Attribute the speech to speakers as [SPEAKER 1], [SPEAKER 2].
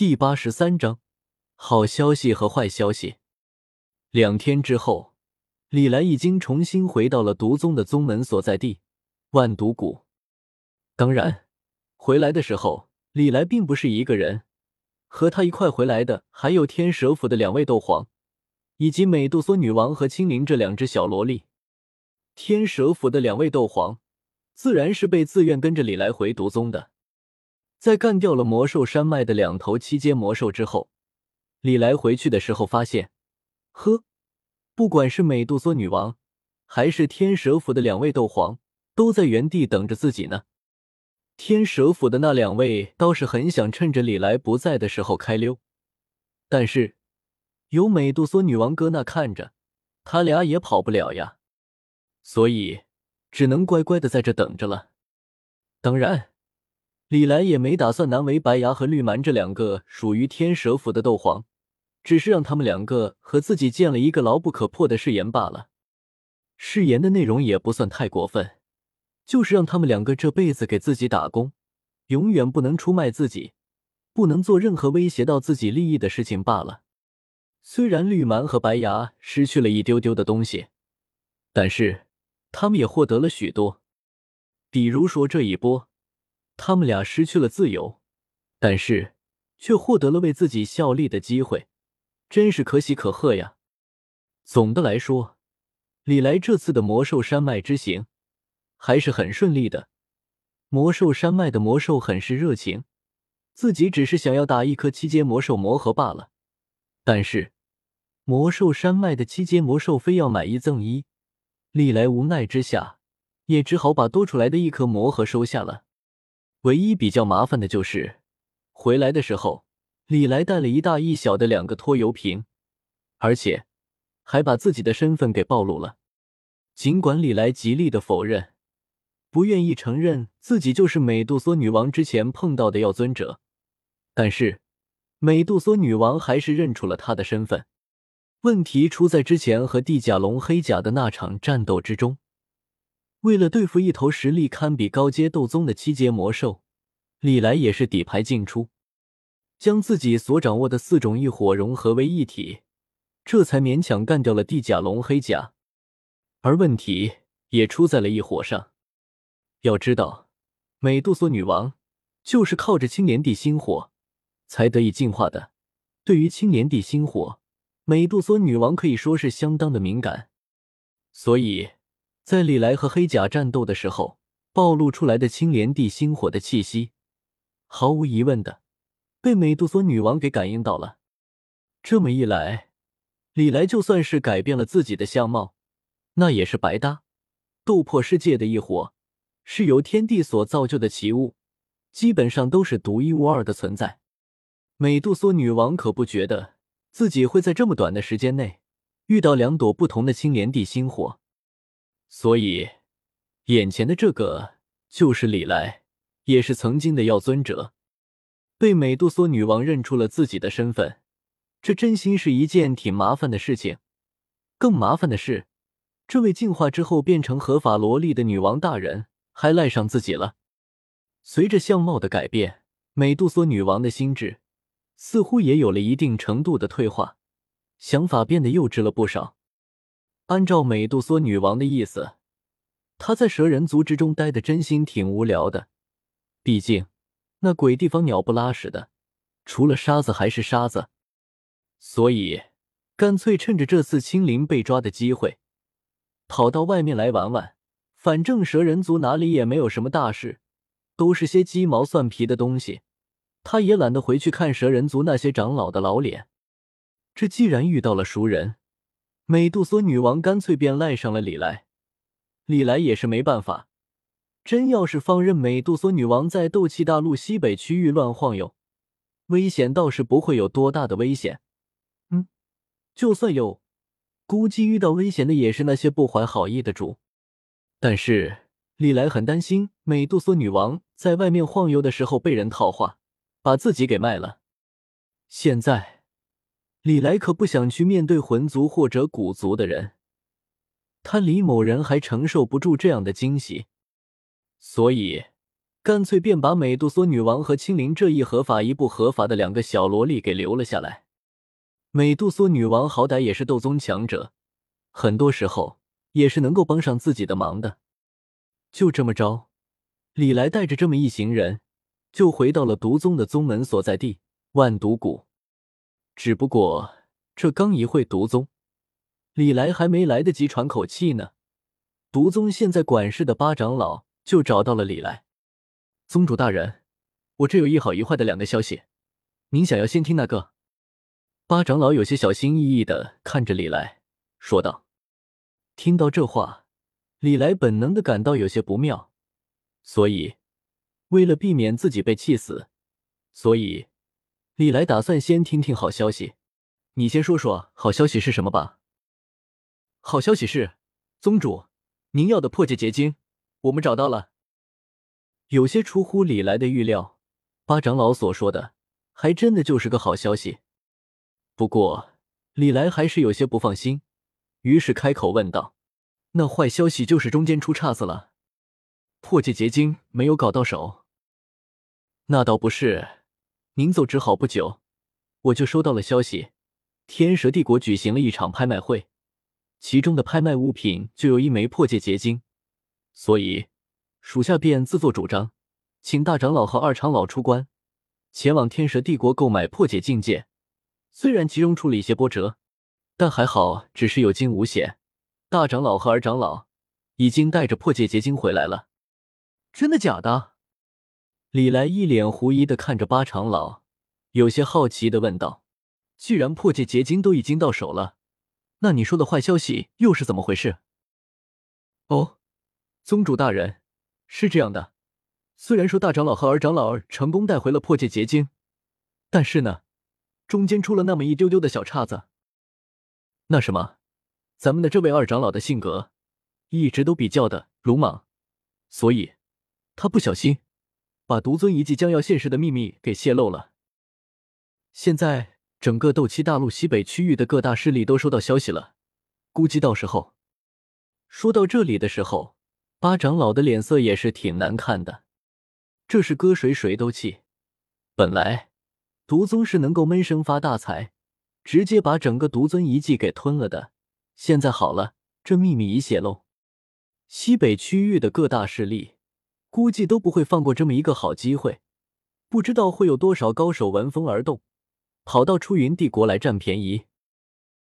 [SPEAKER 1] 第八十三章，好消息和坏消息。两天之后，李来已经重新回到了毒宗的宗门所在地万毒谷。当然，回来的时候，李来并不是一个人，和他一块回来的还有天蛇府的两位斗皇，以及美杜莎女王和青灵这两只小萝莉。天蛇府的两位斗皇，自然是被自愿跟着李来回毒宗的。在干掉了魔兽山脉的两头七阶魔兽之后，李来回去的时候发现，呵，不管是美杜莎女王，还是天蛇府的两位斗皇，都在原地等着自己呢。天蛇府的那两位倒是很想趁着李来不在的时候开溜，但是有美杜莎女王搁那看着，他俩也跑不了呀，所以只能乖乖的在这等着了。当然。李来也没打算难为白牙和绿蛮这两个属于天蛇府的斗皇，只是让他们两个和自己建了一个牢不可破的誓言罢了。誓言的内容也不算太过分，就是让他们两个这辈子给自己打工，永远不能出卖自己，不能做任何威胁到自己利益的事情罢了。虽然绿蛮和白牙失去了一丢丢的东西，但是他们也获得了许多，比如说这一波。他们俩失去了自由，但是却获得了为自己效力的机会，真是可喜可贺呀！总的来说，李来这次的魔兽山脉之行还是很顺利的。魔兽山脉的魔兽很是热情，自己只是想要打一颗七阶魔兽魔盒罢了。但是魔兽山脉的七阶魔兽非要买一赠一，李来无奈之下也只好把多出来的一颗魔盒收下了。唯一比较麻烦的就是，回来的时候，李来带了一大一小的两个拖油瓶，而且还把自己的身份给暴露了。尽管李来极力的否认，不愿意承认自己就是美杜莎女王之前碰到的药尊者，但是美杜莎女王还是认出了他的身份。问题出在之前和地甲龙黑甲的那场战斗之中。为了对付一头实力堪比高阶斗宗的七阶魔兽，李来也是底牌尽出，将自己所掌握的四种异火融合为一体，这才勉强干掉了地甲龙黑甲。而问题也出在了异火上。要知道，美杜莎女王就是靠着青莲地心火才得以进化的。对于青莲地心火，美杜莎女王可以说是相当的敏感，所以。在李来和黑甲战斗的时候，暴露出来的青莲地心火的气息，毫无疑问的被美杜莎女王给感应到了。这么一来，李来就算是改变了自己的相貌，那也是白搭。斗破世界的异火是由天地所造就的奇物，基本上都是独一无二的存在。美杜莎女王可不觉得自己会在这么短的时间内遇到两朵不同的青莲地心火。所以，眼前的这个就是李来，也是曾经的药尊者，被美杜莎女王认出了自己的身份，这真心是一件挺麻烦的事情。更麻烦的是，这位进化之后变成合法萝莉的女王大人还赖上自己了。随着相貌的改变，美杜莎女王的心智似乎也有了一定程度的退化，想法变得幼稚了不少。按照美杜莎女王的意思，她在蛇人族之中待的真心挺无聊的。毕竟那鬼地方鸟不拉屎的，除了沙子还是沙子。所以干脆趁着这次青灵被抓的机会，跑到外面来玩玩。反正蛇人族哪里也没有什么大事，都是些鸡毛蒜皮的东西。他也懒得回去看蛇人族那些长老的老脸。这既然遇到了熟人。美杜莎女王干脆便赖上了李来，李来也是没办法。真要是放任美杜莎女王在斗气大陆西北区域乱晃悠，危险倒是不会有多大的危险。嗯，就算有，估计遇到危险的也是那些不怀好意的主。但是李来很担心美杜莎女王在外面晃悠的时候被人套话，把自己给卖了。现在。李来可不想去面对魂族或者古族的人，他李某人还承受不住这样的惊喜，所以干脆便把美杜莎女王和青灵这一合法一不合法的两个小萝莉给留了下来。美杜莎女王好歹也是斗宗强者，很多时候也是能够帮上自己的忙的。就这么着，李来带着这么一行人，就回到了毒宗的宗门所在地万毒谷。只不过这刚一会毒宗，李来还没来得及喘口气呢，毒宗现在管事的八长老就找到了李来。宗主大人，我这有一好一坏的两个消息，您想要先听哪个？八长老有些小心翼翼的看着李来，说道。听到这话，李来本能的感到有些不妙，所以为了避免自己被气死，所以李来打算先听听好消息。你先说说好消息是什么吧。好消息是，宗主，您要的破戒结晶，我们找到了。有些出乎李来的预料，八长老所说的还真的就是个好消息。不过李来还是有些不放心，于是开口问道：“那坏消息就是中间出岔子了，破戒结晶没有搞到手？”那倒不是，您走之后不久，我就收到了消息，天蛇帝国举行了一场拍卖会，其中的拍卖物品就有一枚破戒结晶，所以。属下便自作主张，请大长老和二长老出关，前往天蛇帝国购买破解境界。虽然其中出了一些波折，但还好，只是有惊无险。大长老和二长老已经带着破解结晶回来了。真的假的？李来一脸狐疑的看着八长老，有些好奇的问道：“既然破戒结晶都已经到手了，那你说的坏消息又是怎么回事？”哦，宗主大人。是这样的，虽然说大长老和二长老成功带回了破戒结晶，但是呢，中间出了那么一丢丢的小岔子。那什么，咱们的这位二长老的性格一直都比较的鲁莽，所以他不小心把独尊遗迹将要现世的秘密给泄露了。现在整个斗气大陆西北区域的各大势力都收到消息了，估计到时候说到这里的时候。八长老的脸色也是挺难看的，这是割谁谁都气。本来独尊是能够闷声发大财，直接把整个独尊遗迹给吞了的。现在好了，这秘密已泄露，西北区域的各大势力估计都不会放过这么一个好机会。不知道会有多少高手闻风而动，跑到出云帝国来占便宜。